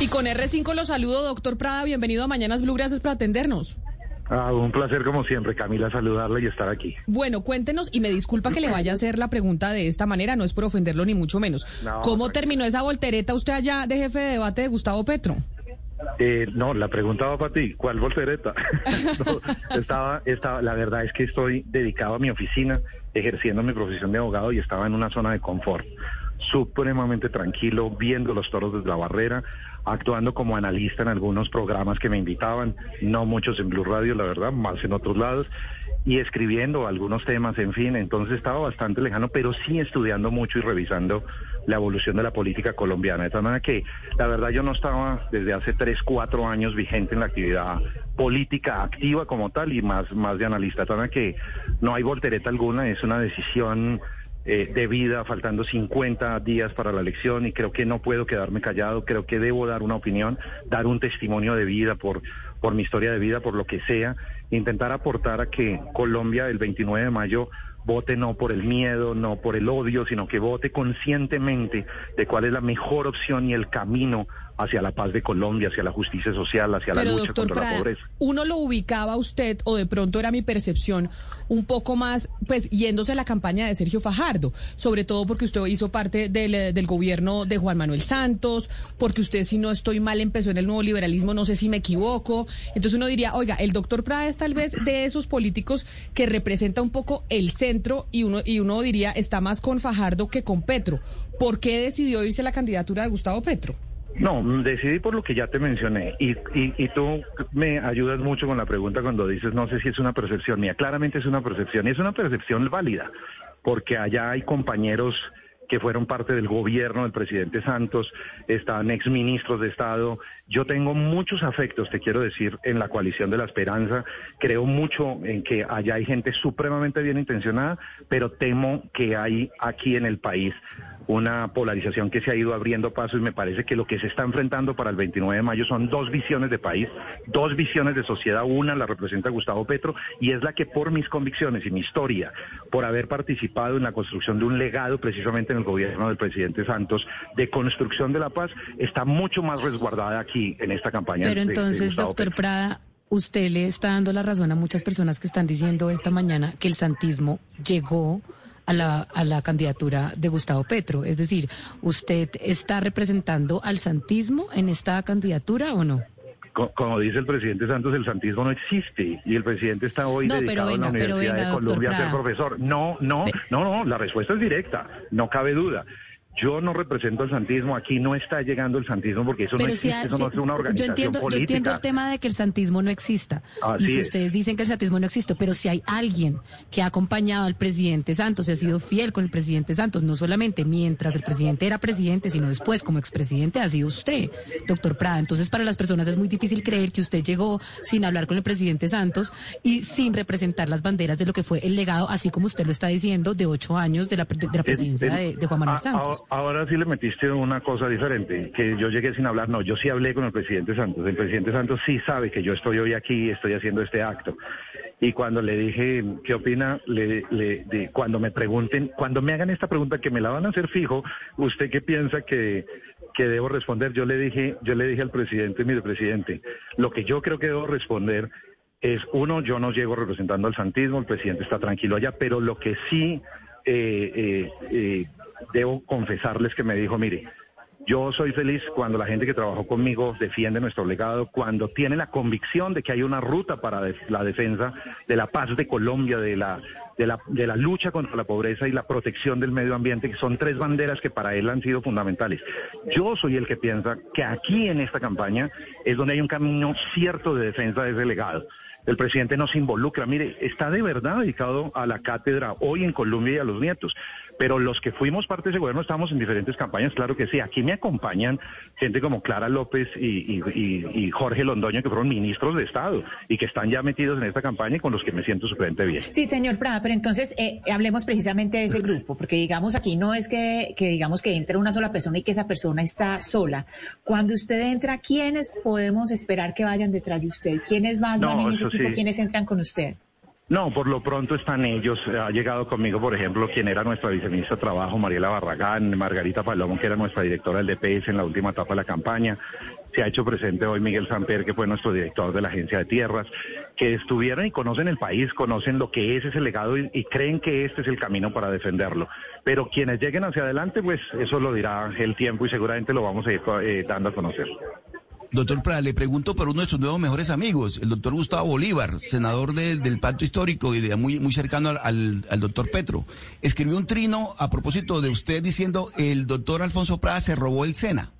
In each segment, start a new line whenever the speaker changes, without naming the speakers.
Y con R5 lo saludo, doctor Prada. Bienvenido a Mañanas Blue. Gracias por atendernos.
Ah, un placer como siempre, Camila, saludarle y estar aquí.
Bueno, cuéntenos y me disculpa que le vaya a hacer la pregunta de esta manera, no es por ofenderlo ni mucho menos.
No,
¿Cómo terminó esa voltereta usted allá de jefe de debate de Gustavo Petro?
Eh, no, la pregunta va para ti. ¿Cuál voltereta? No, estaba, estaba, la verdad es que estoy dedicado a mi oficina, ejerciendo mi profesión de abogado y estaba en una zona de confort, supremamente tranquilo, viendo los toros desde la barrera, actuando como analista en algunos programas que me invitaban, no muchos en Blue Radio, la verdad, más en otros lados, y escribiendo algunos temas, en fin, entonces estaba bastante lejano, pero sí estudiando mucho y revisando la evolución de la política colombiana. De tal manera que, la verdad, yo no estaba desde hace tres, cuatro años vigente en la actividad política activa como tal y más, más de analista. De tal manera que no hay voltereta alguna, es una decisión eh, de vida, faltando 50 días para la elección y creo que no puedo quedarme callado, creo que debo dar una opinión, dar un testimonio de vida por, por mi historia de vida, por lo que sea, intentar aportar a que Colombia el 29 de mayo vote no por el miedo, no por el odio, sino que vote conscientemente de cuál es la mejor opción y el camino hacia la paz de Colombia, hacia la justicia social, hacia la lucha
doctor
contra la pobreza.
uno lo ubicaba usted, o de pronto era mi percepción, un poco más, pues, yéndose a la campaña de Sergio Fajardo, sobre todo porque usted hizo parte del, eh, del gobierno de Juan Manuel Santos, porque usted, si no estoy mal, empezó en el nuevo liberalismo, no sé si me equivoco. Entonces uno diría, oiga, el doctor Prada es tal vez de esos políticos que representa un poco el centro y uno, y uno diría, está más con Fajardo que con Petro. ¿Por qué decidió irse a la candidatura de Gustavo Petro?
No, decidí por lo que ya te mencioné y, y, y tú me ayudas mucho con la pregunta cuando dices, no sé si es una percepción mía. Claramente es una percepción y es una percepción válida, porque allá hay compañeros que fueron parte del gobierno del presidente Santos, están exministros de Estado. Yo tengo muchos afectos, te quiero decir, en la coalición de la esperanza. Creo mucho en que allá hay gente supremamente bien intencionada, pero temo que hay aquí en el país una polarización que se ha ido abriendo paso y me parece que lo que se está enfrentando para el 29 de mayo son dos visiones de país, dos visiones de sociedad. Una la representa Gustavo Petro y es la que por mis convicciones y mi historia, por haber participado en la construcción de un legado precisamente en el gobierno del presidente Santos de construcción de la paz, está mucho más resguardada aquí en esta campaña.
Pero
de- de
entonces,
Gustavo
doctor
Petro.
Prada, usted le está dando la razón a muchas personas que están diciendo esta mañana que el santismo llegó a la, a la candidatura de Gustavo Petro. Es decir, ¿usted está representando al santismo en esta candidatura o no?
Co- Como dice el presidente Santos, el santismo no existe y el presidente está hoy
No,
dedicado en la Universidad
venga,
de Colombia a ser profesor. No, no, no, no, la respuesta es directa, no cabe duda. Yo no represento el santismo, aquí no está llegando el santismo porque eso no
Pero
existe, eso no es una
yo
organización
entiendo, yo
política.
entiendo el tema de que el santismo no exista
Así
y que
es.
ustedes dicen que el santismo no existe, pero si hay alguien que ha acompañado al presidente Santos y ha sido fiel con el presidente Santos, no solamente mientras el presidente era presidente, sino después como expresidente, ha sido usted, doctor Prada. Entonces, para las personas es muy difícil creer que usted llegó sin hablar con el presidente Santos y sin representar las banderas de lo que fue el legado, así como usted lo está diciendo, de ocho años de la, de la presidencia
En- en-
de, de Juan Manuel Santos.
Ahora sí le metiste una cosa diferente, que yo llegué sin hablar. No, yo sí hablé con el presidente Santos. El presidente Santos sí sabe que yo estoy hoy aquí, estoy haciendo este acto. Y cuando le dije, ¿qué opina? Le, le- cuando me pregunten, cuando me hagan esta pregunta, que me la van a hacer fijo, ¿usted qué piensa que, que debo responder? Yo le dije, yo le dije al presidente, mire presidente, lo que yo creo que debo responder es, uno, yo no llego representando al santismo, el presidente está tranquilo allá, pero lo que sí eh, eh, eh, debo confesarles que me dijo, mire, yo soy feliz cuando la gente que trabajó conmigo defiende nuestro legado, cuando tiene la convicción de que hay una ruta para la defensa de la paz de Colombia, de la, de, la, lucha contra la pobreza y la protección del medio ambiente, que son tres banderas que para él han sido fundamentales. Yo soy el que piensa que aquí en esta campaña es donde hay un camino cierto de defensa de ese legado. El presidente no se involucra, mire, está de verdad dedicado a la cátedra hoy en Colombia y a los nietos, Pero los que fuimos parte de ese gobierno estamos en diferentes campañas, claro que sí. Aquí me acompañan gente como Clara López y, y Jorge Londoño, que fueron ministros de Estado y que están ya metidos en esta campaña y con los que me siento supremamente bien.
Sí, señor Prada, pero entonces eh, hablemos precisamente de ese grupo, porque digamos aquí no es que, que digamos que entre una sola persona y que esa persona está sola. Cuando usted entra, ¿quiénes podemos esperar que vayan detrás de usted? ¿Quiénes más van en ese equipo? ¿Quiénes entran con usted?
No, por lo pronto están ellos. Ha llegado conmigo, por ejemplo, quien era nuestra viceministra de Trabajo, Mariela Barragán, Margarita Palomo, que era nuestra directora del DPS en la última etapa de la campaña. Se ha hecho presente hoy Miguel Samper, que fue nuestro director de la Agencia de Tierras, que estuvieron y conocen el país, conocen lo que es ese legado y, creen que este es el camino para defenderlo. Pero quienes lleguen hacia adelante, pues eso lo dirá el tiempo y seguramente lo vamos a ir eh, dando a conocer.
Doctor Prada, le pregunto por uno de sus nuevos mejores amigos, el doctor Gustavo Bolívar, senador del Pacto Histórico y de muy, muy cercano al, al, doctor Petro. Escribió un trino a propósito de usted diciendo el doctor Alfonso Prada se robó el SENA.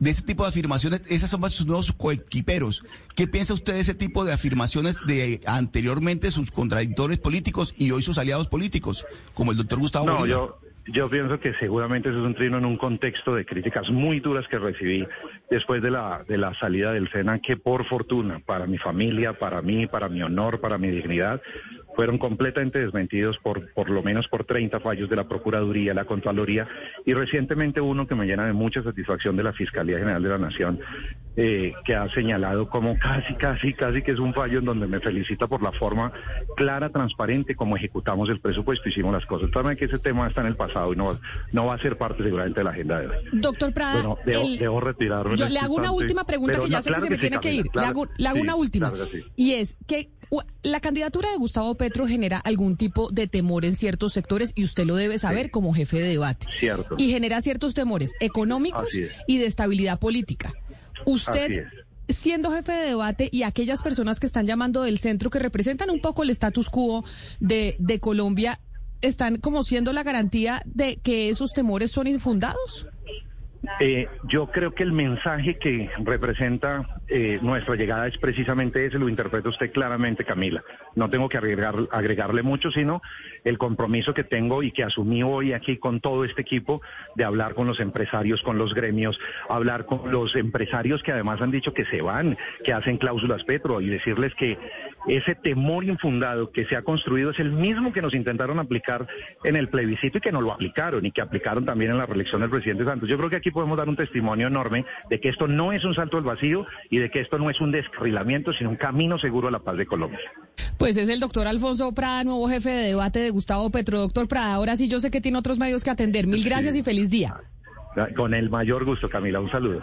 De ese tipo de afirmaciones, esas son sus nuevos coequiperos. ¿Qué piensa usted de ese tipo de afirmaciones de anteriormente sus contradictores políticos y hoy sus aliados políticos, como el doctor Gustavo
no,
Bolívar?
Yo... Yo pienso que seguramente eso es un trino en un contexto de críticas muy duras que recibí después de la, de la salida del SENA, que por fortuna, para mi familia, para mí, para mi honor, para mi dignidad, fueron completamente desmentidos por por lo menos por 30 fallos de la Procuraduría, la Contraloría y recientemente uno que me llena de mucha satisfacción de la Fiscalía General de la Nación, eh, que ha señalado como casi, casi, casi que es un fallo en donde me felicita por la forma clara, transparente como ejecutamos el presupuesto, hicimos las cosas. También que ese tema está en el pasado y no, no va a ser parte seguramente de la agenda de hoy.
Doctor Prada,
bueno, debo, retirarme.
Yo le hago una última pregunta que ya sé que se me tiene que ir. le hago, le hago una última. Y es que la candidatura de Gustavo Petro genera algún tipo de temor en ciertos sectores y usted lo debe saber como jefe de debate.
Cierto.
Y genera ciertos temores económicos y de estabilidad política. Usted siendo jefe de debate y aquellas personas que están llamando del centro que representan un poco el status quo de, de Colombia, ¿están como siendo la garantía de que esos temores son infundados?
Eh, yo creo que el mensaje que representa eh, nuestra llegada es precisamente ese, lo interpreta usted claramente, Camila. No tengo que agregar, agregarle mucho, sino el compromiso que tengo y que asumí hoy aquí con todo este equipo de hablar con los empresarios, con los gremios, hablar con los empresarios que además han dicho que se van, que hacen cláusulas Petro y decirles que ese temor infundado que se ha construido es el mismo que nos intentaron aplicar en el plebiscito y que no lo aplicaron y que aplicaron también en la reelección del presidente Santos. Yo creo que aquí podemos dar un testimonio enorme de que esto no es un salto al vacío y de que esto no es un descarrilamiento, sino un camino seguro a la paz de Colombia.
Pues es el doctor Alfonso Prada, nuevo jefe de debate de Gustavo Petro. Doctor Prada, ahora sí yo sé que tiene otros medios que atender. Mil gracias y feliz día.
Con el mayor gusto, Camila. Un saludo.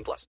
18 plus.